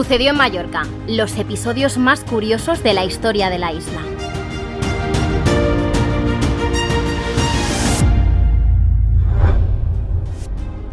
Sucedió en Mallorca, los episodios más curiosos de la historia de la isla.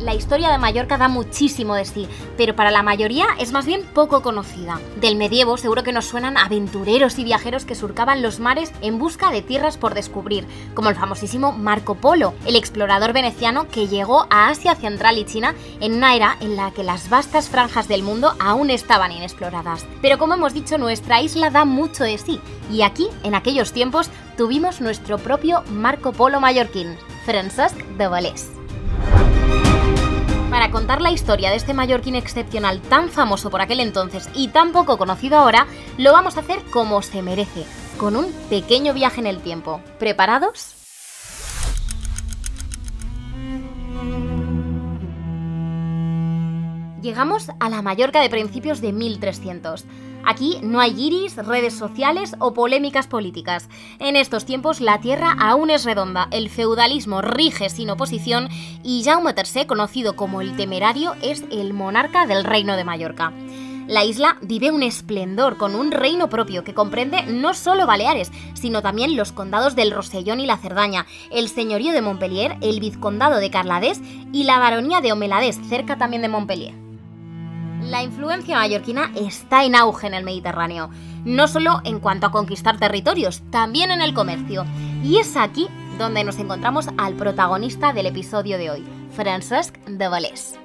La historia de Mallorca da muchísimo de sí, pero para la mayoría es más bien poco conocida. Del medievo seguro que nos suenan aventureros y viajeros que surcaban los mares en busca de tierras por descubrir, como el famosísimo Marco Polo, el explorador veneciano que llegó a Asia Central y China en una era en la que las vastas franjas del mundo aún estaban inexploradas. Pero como hemos dicho, nuestra isla da mucho de sí, y aquí, en aquellos tiempos, tuvimos nuestro propio Marco Polo mallorquín, Francesc de Valés. Para contar la historia de este mallorquín excepcional tan famoso por aquel entonces y tan poco conocido ahora, lo vamos a hacer como se merece, con un pequeño viaje en el tiempo. ¿Preparados? Llegamos a la Mallorca de principios de 1300. Aquí no hay guiris, redes sociales o polémicas políticas. En estos tiempos la tierra aún es redonda, el feudalismo rige sin oposición y Jaume III, conocido como el Temerario, es el monarca del Reino de Mallorca. La isla vive un esplendor con un reino propio que comprende no solo Baleares, sino también los condados del Rosellón y la Cerdaña, el señorío de Montpellier, el vizcondado de Carladés y la baronía de Omeladés, cerca también de Montpellier. La influencia mallorquina está en auge en el Mediterráneo, no solo en cuanto a conquistar territorios, también en el comercio. Y es aquí donde nos encontramos al protagonista del episodio de hoy, Francesc de Valés.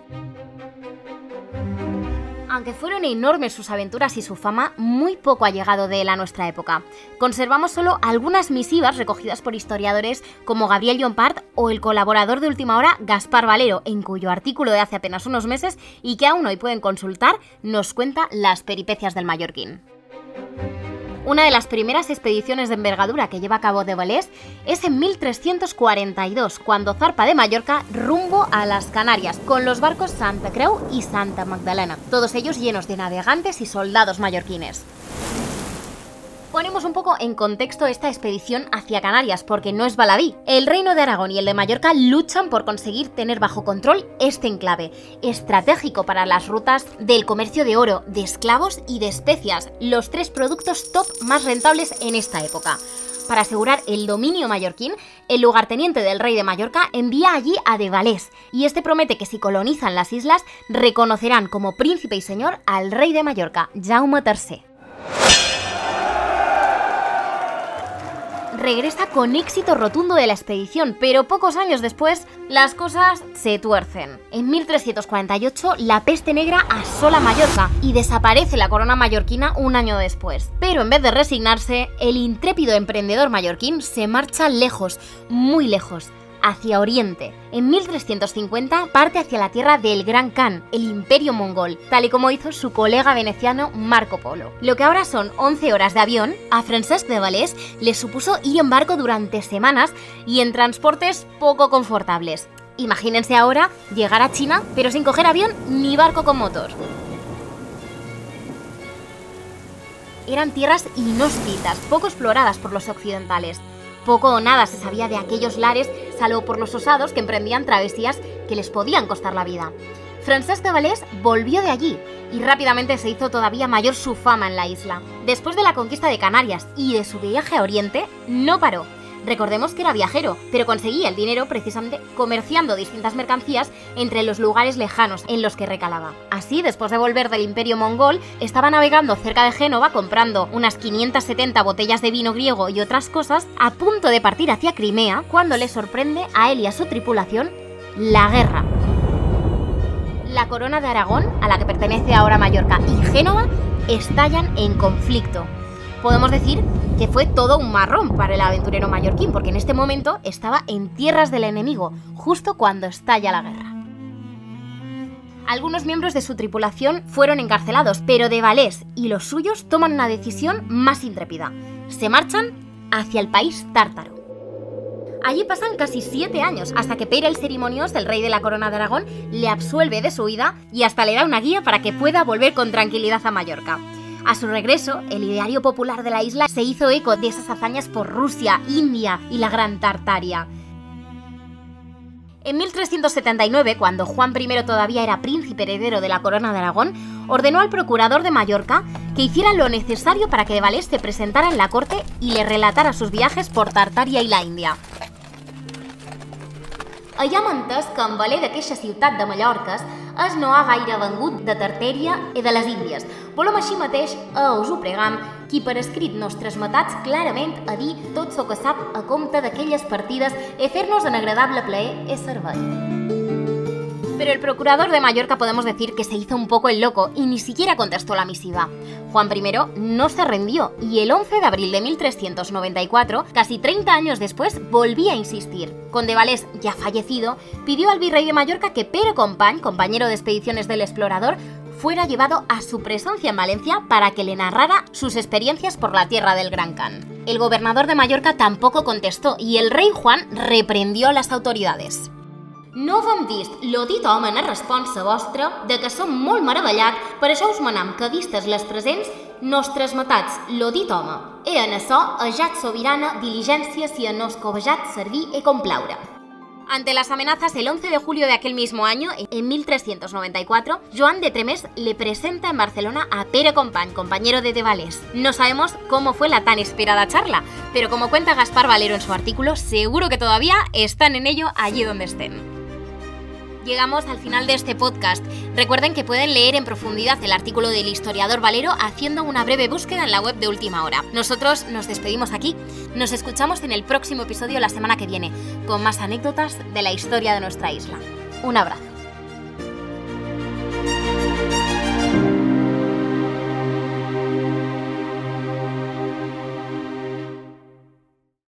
Aunque fueron enormes sus aventuras y su fama, muy poco ha llegado de él a nuestra época. Conservamos solo algunas misivas recogidas por historiadores como Gabriel Llompart o el colaborador de última hora Gaspar Valero, en cuyo artículo de hace apenas unos meses y que aún hoy pueden consultar, nos cuenta las peripecias del mallorquín. Una de las primeras expediciones de envergadura que lleva a cabo de Valés es en 1342, cuando zarpa de Mallorca rumbo a las Canarias, con los barcos Santa Creu y Santa Magdalena, todos ellos llenos de navegantes y soldados mallorquines. Ponemos un poco en contexto esta expedición hacia Canarias, porque no es baladí. El reino de Aragón y el de Mallorca luchan por conseguir tener bajo control este enclave, estratégico para las rutas del comercio de oro, de esclavos y de especias, los tres productos top más rentables en esta época. Para asegurar el dominio mallorquín, el lugarteniente del rey de Mallorca envía allí a De Valés, y este promete que si colonizan las islas, reconocerán como príncipe y señor al rey de Mallorca, Jaume III. Regresa con éxito rotundo de la expedición, pero pocos años después las cosas se tuercen. En 1348 la peste negra asola Mallorca y desaparece la corona mallorquina un año después. Pero en vez de resignarse, el intrépido emprendedor mallorquín se marcha lejos, muy lejos, hacia Oriente. En 1350 parte hacia la tierra del Gran Khan, el imperio mongol, tal y como hizo su colega veneciano Marco Polo. Lo que ahora son 11 horas de avión, a Francesc de Valés le supuso ir en barco durante semanas y en transportes poco confortables. Imagínense ahora llegar a China, pero sin coger avión ni barco con motor. Eran tierras inhóspitas, poco exploradas por los occidentales. Poco o nada se sabía de aquellos lares, salvo por los osados que emprendían travesías que les podían costar la vida. Francesc de Valés volvió de allí y rápidamente se hizo todavía mayor su fama en la isla. Después de la conquista de Canarias y de su viaje a Oriente, no paró Recordemos que era viajero, pero conseguía el dinero precisamente comerciando distintas mercancías entre los lugares lejanos en los que recalaba. Así, después de volver del imperio mongol, estaba navegando cerca de Génova comprando unas 570 botellas de vino griego y otras cosas, a punto de partir hacia Crimea, cuando le sorprende a él y a su tripulación la guerra. La corona de Aragón, a la que pertenece ahora Mallorca, y Génova estallan en conflicto podemos decir que fue todo un marrón para el aventurero mallorquín, porque en este momento estaba en tierras del enemigo, justo cuando estalla la guerra. Algunos miembros de su tripulación fueron encarcelados, pero de Valés y los suyos toman una decisión más intrépida. Se marchan hacia el país tártaro. Allí pasan casi siete años, hasta que Pere el Cerimonios, el rey de la corona de Aragón, le absuelve de su huida y hasta le da una guía para que pueda volver con tranquilidad a Mallorca. A su regreso, el ideario popular de la isla se hizo eco de esas hazañas por Rusia, India y la Gran Tartaria. En 1379, cuando Juan I todavía era príncipe heredero de la corona de Aragón, ordenó al procurador de Mallorca que hiciera lo necesario para que Valés se presentara en la corte y le relatara sus viajes por Tartaria y la India. Allà hem entès que en valer d'aquesta ciutat de Mallorques es no ha gaire vengut de Tartèria i de les Índies. Volem així mateix, a us ho pregam, qui per escrit nos transmetats clarament a dir tot so que sap a compte d'aquelles partides i fer-nos en agradable plaer i servei. Pero el procurador de Mallorca podemos decir que se hizo un poco el loco y ni siquiera contestó la misiva. Juan I no se rindió y el 11 de abril de 1394, casi 30 años después, volvía a insistir. Conde Valés, ya fallecido, pidió al virrey de Mallorca que Pere Company, compañero de expediciones del explorador, fuera llevado a su presencia en Valencia para que le narrara sus experiencias por la tierra del Gran Can. El gobernador de Mallorca tampoco contestó y el rey Juan reprendió a las autoridades. No hem vist l'odit home en responsa vostra de que som molt meravellat, per això us manam que vistes les presents nos transmetats l'odit home. E en açò, ajat sobirana, diligència si en nos covejat servir e complaure. Ante las amenazas, el 11 de julio de aquel mismo año, en 1394, Joan de Tremés le presenta en Barcelona a Pere Company, compañero de Devales. No sabemos cómo fue la tan esperada charla, pero como cuenta Gaspar Valero en su artículo, seguro que todavía están en ello allí donde estén llegamos al final de este podcast. Recuerden que pueden leer en profundidad el artículo del historiador Valero haciendo una breve búsqueda en la web de Última Hora. Nosotros nos despedimos aquí. Nos escuchamos en el próximo episodio la semana que viene, con más anécdotas de la historia de nuestra isla. Un abrazo.